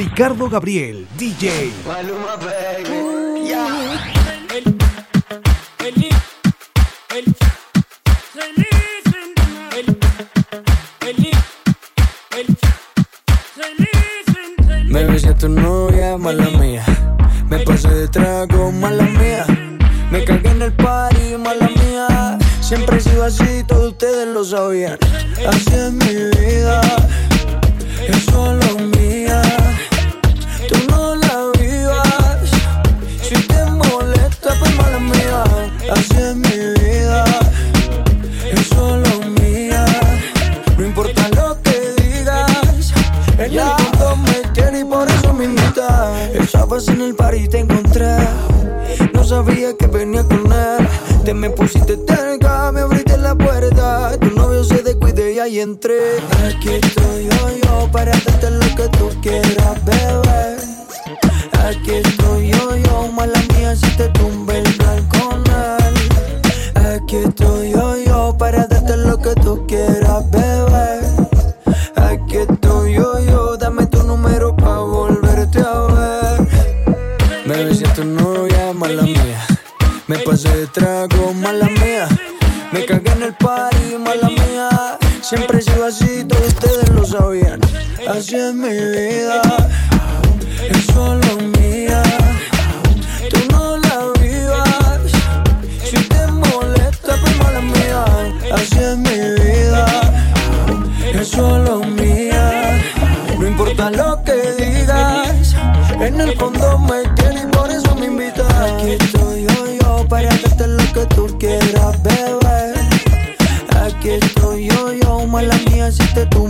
Ricardo Gabriel, DJ. Maluma, baby. Yeah. Me besé a tu novia, mala mía. Me pasé de trago, mala mía. Me cagué en el party, mala mía. Siempre he sido así, todos ustedes lo sabían. Así es mi En el party y te encontré. No sabía que venía con él. Te me pusiste cerca, me abriste la puerta. Tu novio se descuide y ahí entré. Aquí estoy yo, yo, para darte lo que tú quieras, bebé. Aquí estoy yo, yo, mala mía, si te Así es mi vida, es solo mía. Tú no la vivas. Si te molesta, pues mala mía. Así es mi vida, es solo mía. No importa lo que digas, en el fondo me tienes y por eso me invitas. Aquí estoy yo, yo, para darte lo que tú quieras, bebé. Aquí estoy yo, yo, mala mía, si te tumbe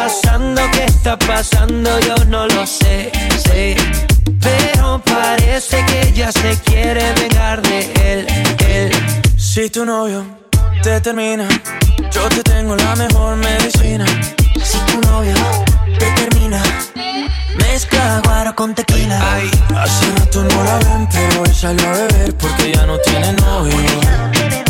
¿Qué está pasando? ¿Qué está pasando? Yo no lo sé, sé. Pero parece que ella se quiere vengar de él, él. Si tu novio te termina, yo te tengo la mejor medicina. Si tu novio te termina, mezcla guaro con tequila. Ay, hace rato no la ven, pero hoy salió a beber porque ya no tiene novio.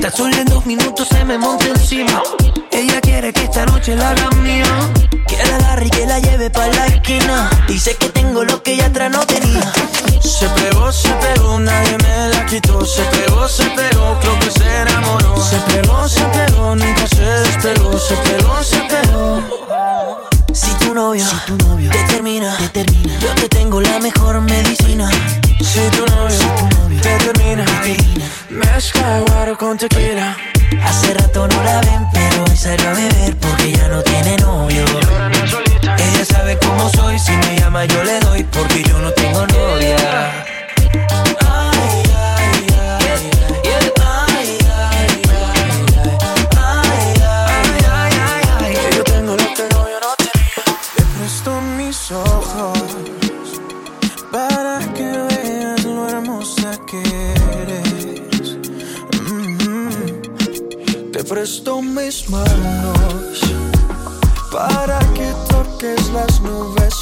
Tan solo en dos minutos se me monta encima. Ella quiere que esta noche la haga mía. Que la agarre y que la lleve pa' la esquina. Dice que tengo lo que ella atrás no tenía. Se pegó, se pegó, nadie me la quitó. Se pegó, tequila.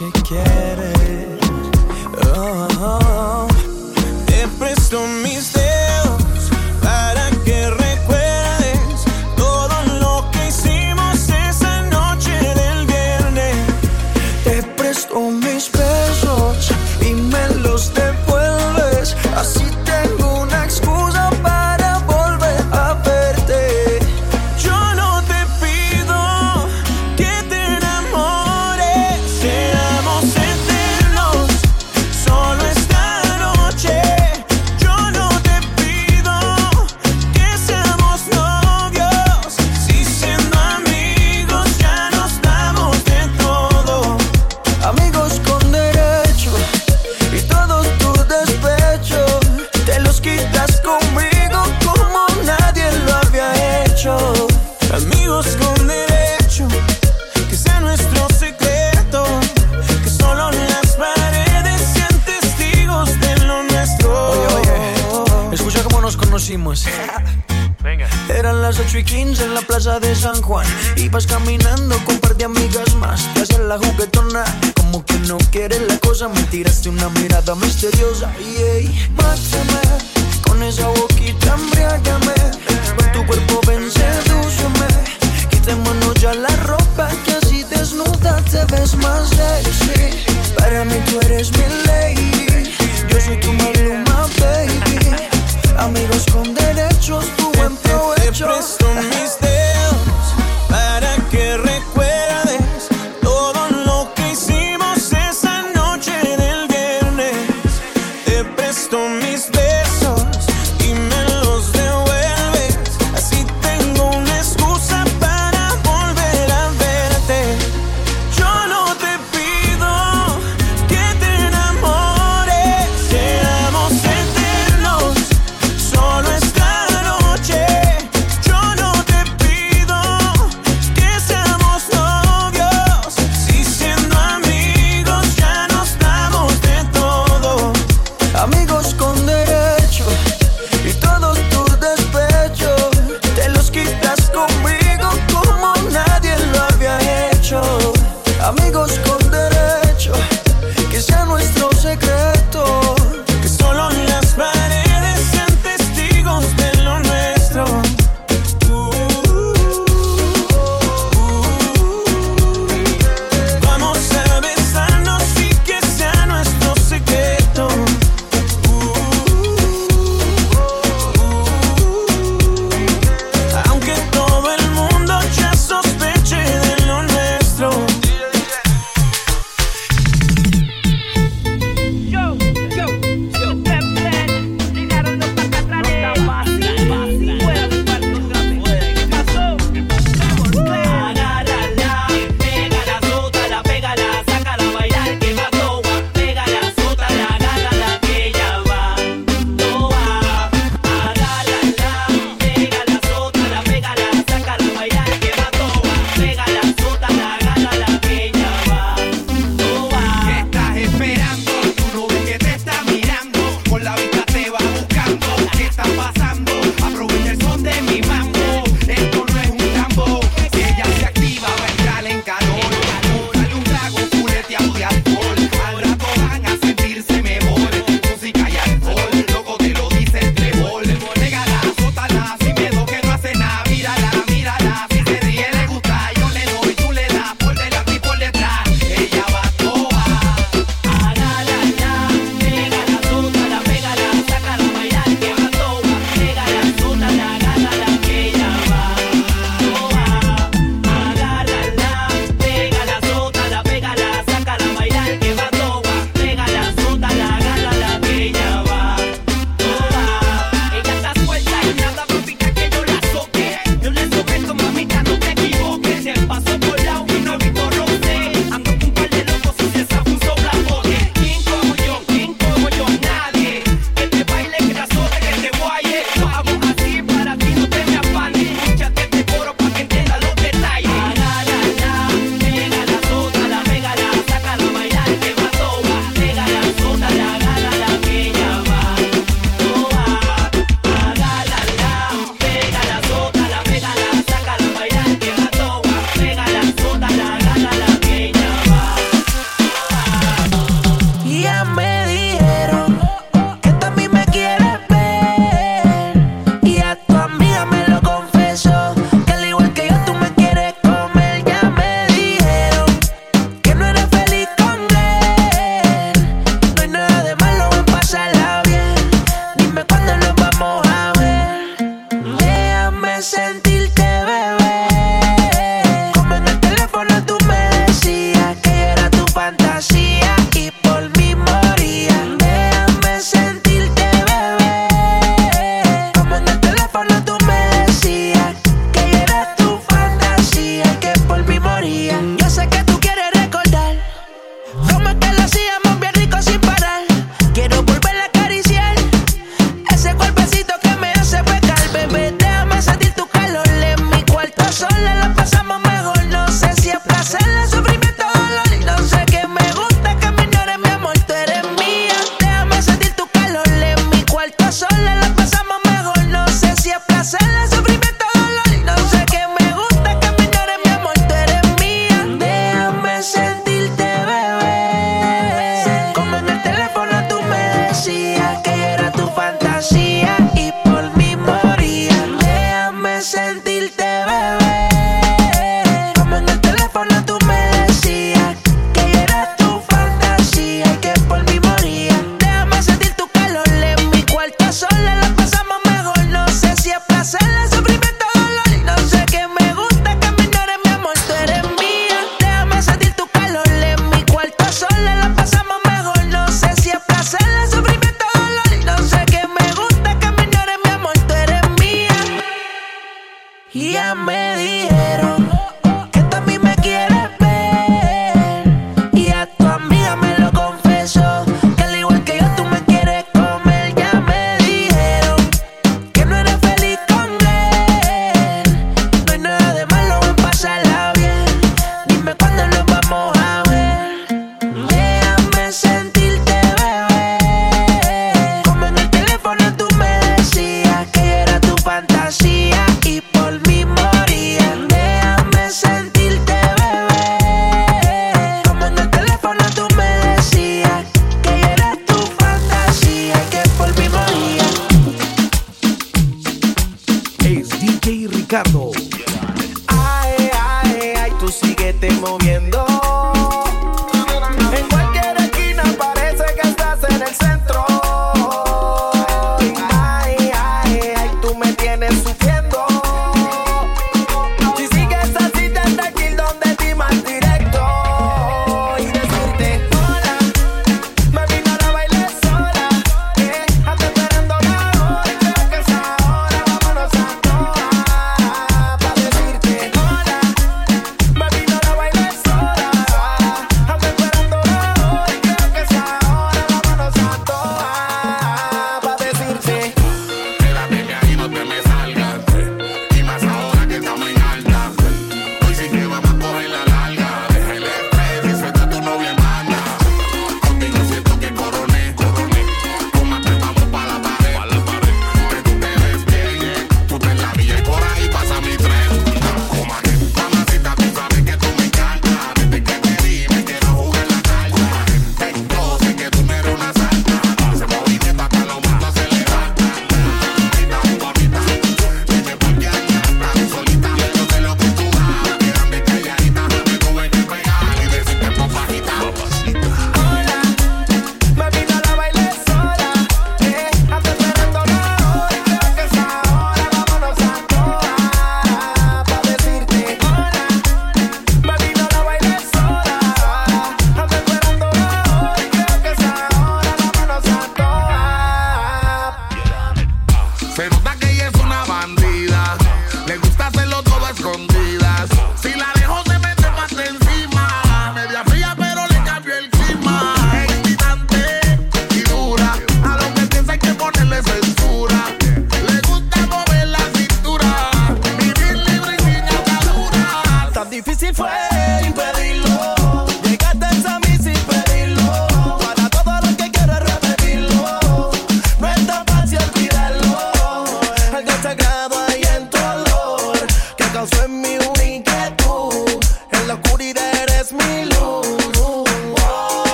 Si quieres. Oh. Te presto mis 8 y 15 en la plaza de San Juan. Ibas caminando con un par de amigas más. Te hacías la juguetona, como que no quieres la cosa. Me tiraste una mirada misteriosa. Y mátame con esa boquita, embriágame. Con tu cuerpo ven, sedúceme. Quitémonos ya la ropa, que así desnuda te ves más sexy. Para mí tú eres mi lady. Yo soy tu maluma, baby. Amigos con derechos, tu buen provecho.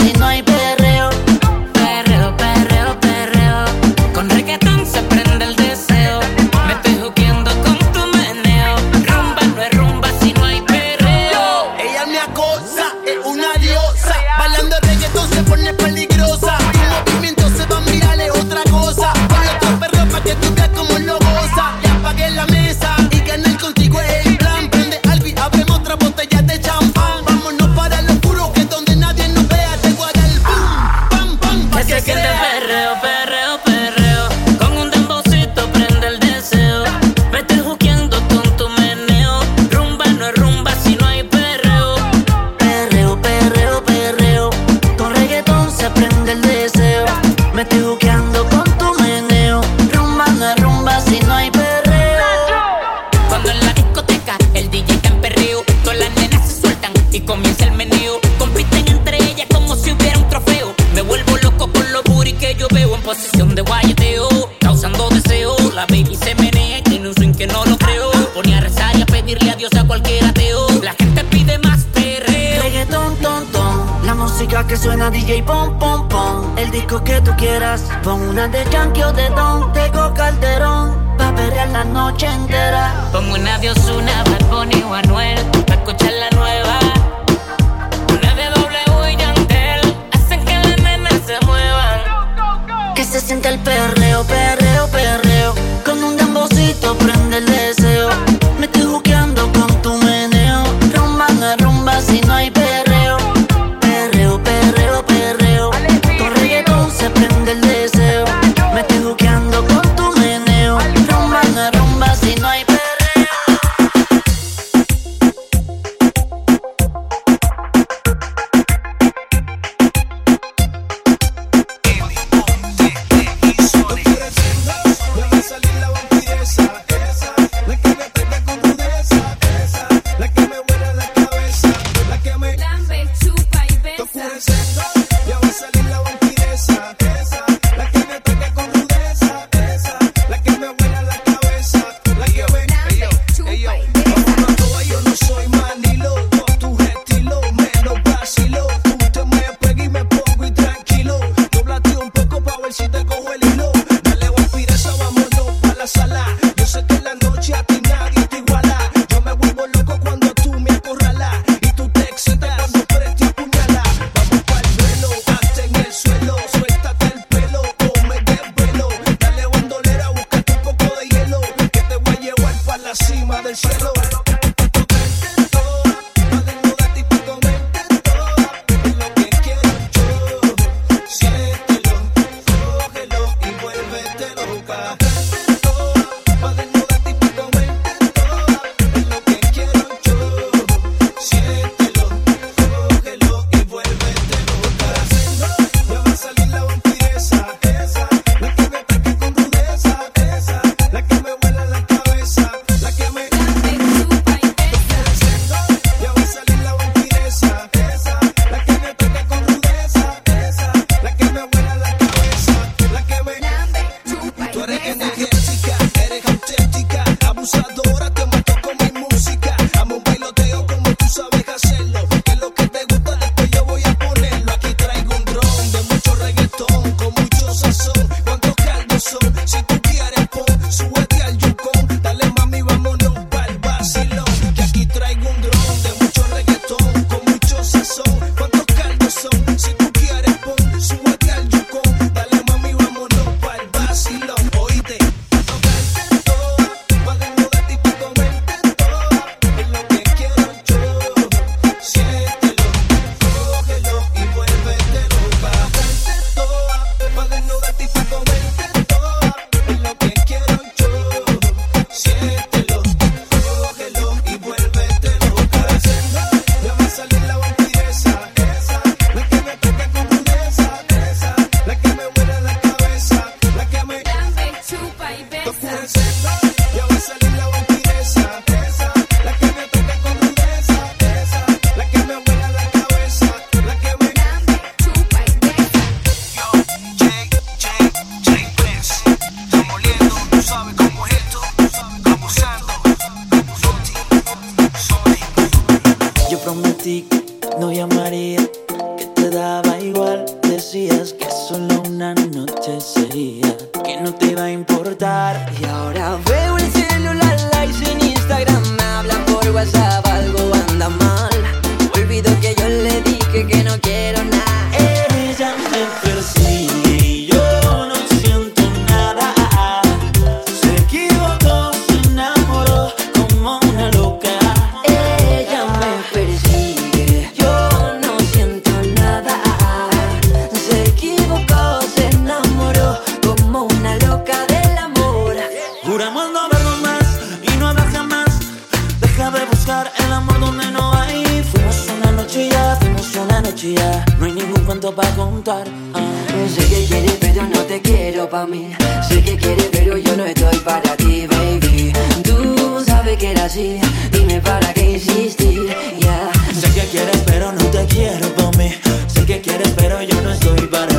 Si no hay DJ pon pon pon el disco que tú quieras. Pon una de Yankee o de Don, Tego Calderón, pa' perrear la noche entera. Pon una de Ozuna, Bad Bunny o Anuel, pa' escuchar la nueva. Una de W y Yantel, hacen que las nenas se muevan. Que se siente el perreo, perreo mucho para contar. Ah. Sé que quieres, pero no te quiero pa' mí. Sé que quieres, pero yo no estoy para ti, baby. Tú sabes que era así, dime para qué insistir. Yeah. Sé que quieres, pero no te quiero pa' mí. Sé que quieres, pero yo no estoy para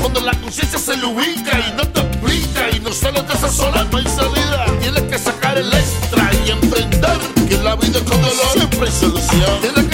Cuando la conciencia se le ubica y no te explica y no sales de esa sola, no hay salida. Tienes que sacar el extra y entender que la vida con dolor siempre hay solución.